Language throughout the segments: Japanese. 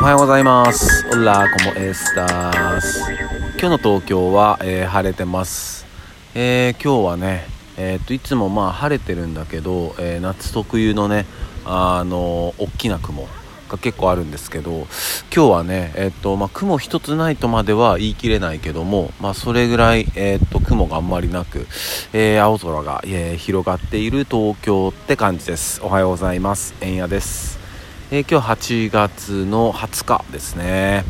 おはようございます。オラコモエスタース今日の東京は、えー、晴れてます、えー、今日はねえー、っといつもまあ晴れてるんだけど、え夏特有のねあの大きな雲が結構あるんですけど今日はね、えっとまあ、雲一つないとまでは言い切れないけども、まあ、それぐらい、えっと雲があんまりなく、えー、青空が、えー、広がっている東京って感じです。おはようございます。円谷です、えー、今日8月の20日ですね。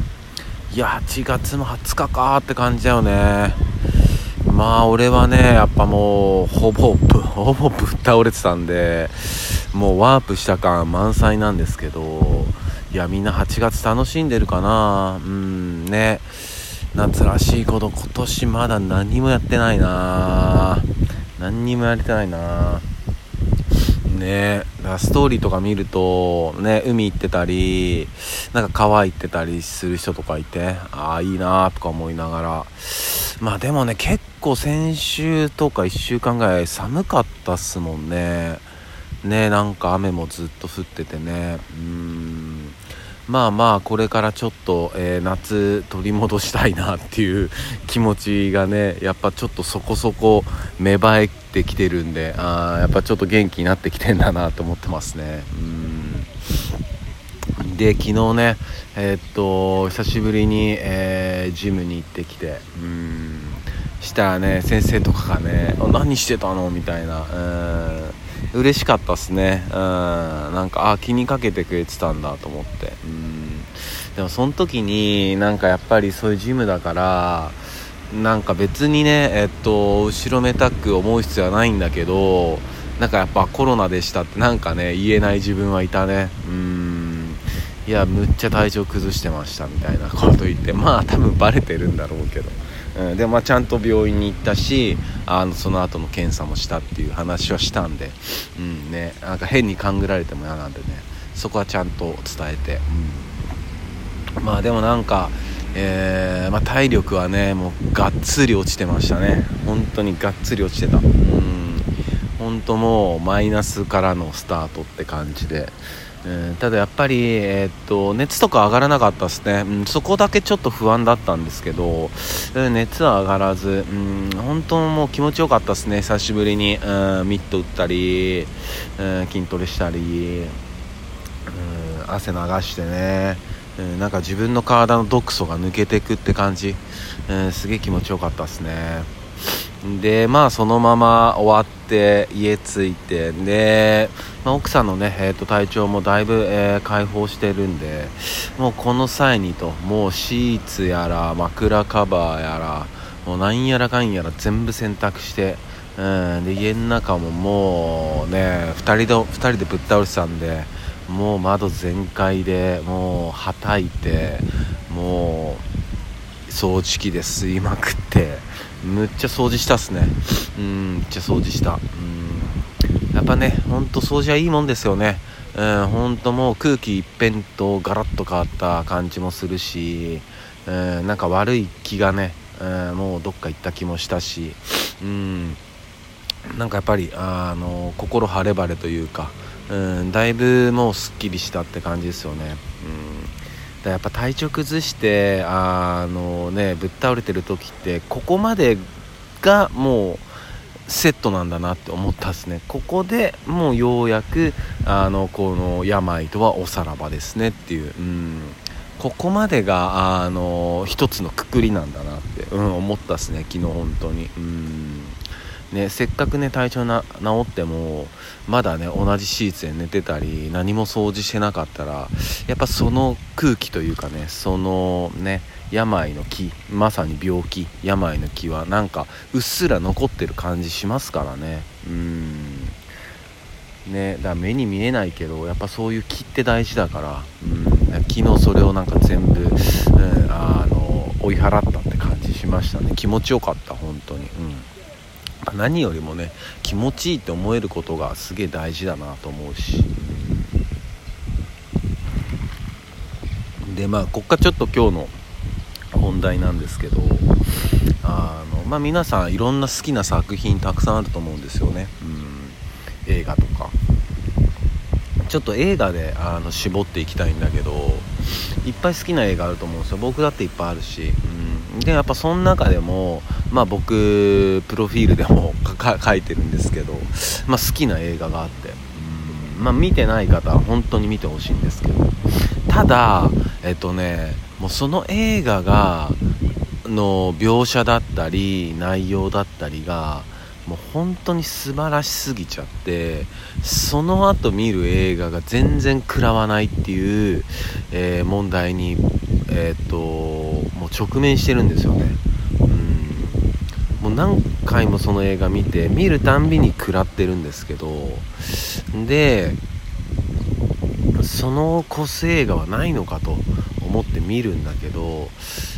いや8月の20日かって感じだよね。まあ俺はねやっぱもうほぼ ほぼぶっ倒れてたんでもうワープした感満載なんですけどいやみんな8月楽しんでるかな。うんね。夏らしいこと今年まだ何もやってないな。何にもやれてないな。ね。だストーリーとか見るとね海行ってたりなんか川行ってたりする人とかいてああいいなとか思いながら。まあでもね結構先週とか1週間ぐらい寒かったっすもんね。ねなんか雨もずっと降っててね。うん。まあまあこれからちょっと、えー、夏取り戻したいなっていう気持ちがねやっぱちょっとそこそこ芽生えてきてるんであやっぱちょっと元気になってきてんだなと思ってますね。うん。で昨日ねえー、っと久しぶりに、えー、ジムに行ってきてうん。したらね先生とかがね「何してたの?」みたいな。うん。嬉しかったっすね。うん。なんかあ気にかけてくれてたんだと思って。うん。でもその時になんかやっぱりそういうジムだからなんか別にねえっと後ろめたく思う必要はないんだけどなんかやっぱコロナでしたってなんかね言えない自分はいたね。うん。いやむっちゃ体調崩してましたみたいなこと言ってまあ多分バレてるんだろうけど。うん、で、まあ、ちゃんと病院に行ったしあのその後の検査もしたっていう話はしたんで、うんね、なんか変に勘ぐられても嫌なんでね。そこはちゃんと伝えて、うん、まあでもなんか、えー、まあ、体力はねもうがっつり落ちてましたね。本当にがっつり落ちてた、うん、本当もうマイナスからのスタートって感じで。うん、ただやっぱり、えー、っと熱とか上がらなかったですね、うん、そこだけちょっと不安だったんですけど、うん、熱は上がらず、うん、本当もう気持ちよかったですね。久しぶりに、うん、ミット打ったり、うん、筋トレしたり、うん、汗流してね、うん、なんか自分の体の毒素が抜けていくって感じ、うん、すげえ気持ちよかったですね。でまあそのまま終わって家着いてで、まあ、奥さんのね、えー、と体調もだいぶ、えー、解放してるんでもうこの際にともうシーツやら枕カバーやらもうなんやらかんやら全部洗濯してうんで家の中ももうね2人で2人でぶっ倒れてたんでもう窓全開でもうはたいてもう掃除機で吸いまくってむっちゃ掃除したっすね。うんめっちゃ掃除した。うん。やっぱねほんと掃除はいいもんですよね。うんほんともう空気一変とガラッと変わった感じもするしうんなんか悪い気がねうんもうどっか行った気もしたしうん。なんかやっぱりあの心晴れ晴れというかうんだいぶもうすっきりしたって感じですよね。やっぱ体調崩してあのねぶっ倒れてる時ってここまでがもうセットなんだなって思ったんですね。ここでもうようやくあのこの病とはおさらばですねっていう、うん、ここまでがあの一つのくくりなんだなって、うん、思ったっすね。昨日本当に。うん。ね、せっかくね体調な治ってもまだね同じシーツで寝てたり何も掃除してなかったらやっぱその空気というかねそのね病の木まさに病気病の木はなんかうっすら残ってる感じしますからね。うん。ねだ目に見えないけどやっぱそういう木って大事だからうん。昨日それをなんか全部、うん、あの追い払ったって感じしましたね。気持ちよかった本当に。何よりもね気持ちいいって思えることがすげえ大事だなと思うし。でまあこっからちょっと今日の本題なんですけどあのまあ皆さんいろんな好きな作品たくさんあると思うんですよね、うん、映画とか。ちょっと映画であの絞っていきたいんだけどいっぱい好きな映画あると思うんですよ。僕だっていっぱいあるし、うん、でやっぱその中でもまあ僕プロフィールでも 書いてるんですけど、まあ、好きな映画があって、うん、まあ見てない方は本当に見てほしいんですけど。ただえっとねもうその映画がの描写だったり内容だったりがもう本当に素晴らしすぎちゃってその後見る映画が全然食らわないっていう、えー、問題に、えー、っともう直面してるんですよね。何回もその映画見て見るたんびに食らってるんですけどでその個性映画はないのかと思って見るんだけど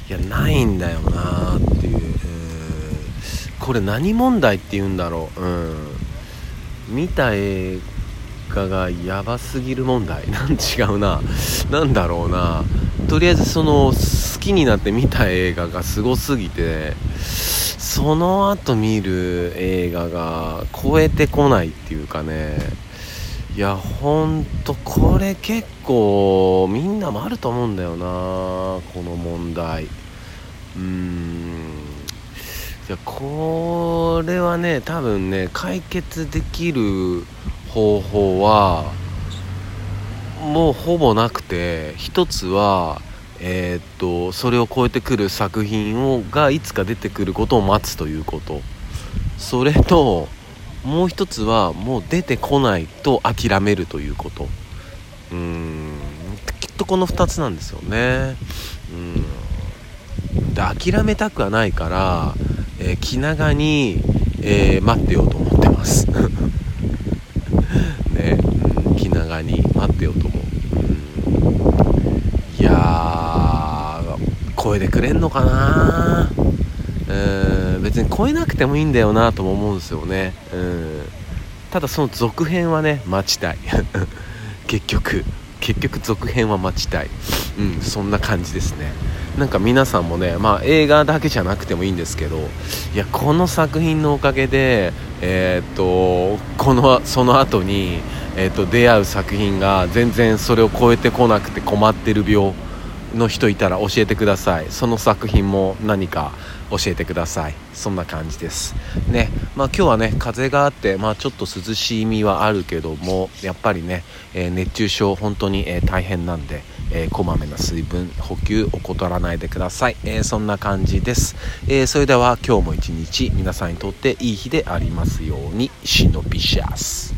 いやないんだよなっていう、これ何問題って言うんだろう、うん、見た映画がやばすぎる問題。なん違うな。何だろうな。とりあえずその好きになって見た映画がすごすぎてその後見る映画が超えてこないっていうかね。いやほんとこれ結構みんなもあると思うんだよなこの問題。うーん。いやこれはね多分ね解決できる方法はもうほぼなくて一つはえー、っとそれを超えてくる作品をがいつか出てくることを待つということ。それともう一つはもう出てこないと諦めるということ。うん。きっとこの2つなんですよね。うん。で諦めたくはないから、えー、気長に、えー、待ってようと思ってますね、うん、気長に待ってようと思う、うん、いやー超えてくれんのかな？うん別に超えなくてもいいんだよなとも思うんですよね。うん。ただその続編はね待ちたい。結局。結局続編は待ちたい。うんそんな感じですね。なんか皆さんもねまあ映画だけじゃなくてもいいんですけどいやこの作品のおかげでえー、っとこのその後にえー、っと出会う作品が全然それを超えてこなくて困ってる病の人いたら教えてください。その作品も何か教えてください。そんな感じです。ね。まあ今日はね風があってまあちょっと涼しい意味はあるけどもやっぱりね、えー、熱中症本当に、えー、大変なんで、えー、こまめな水分補給怠らないでください、えそんな感じです、えそれでは今日も一日皆さんにとっていい日でありますように。シノビシャス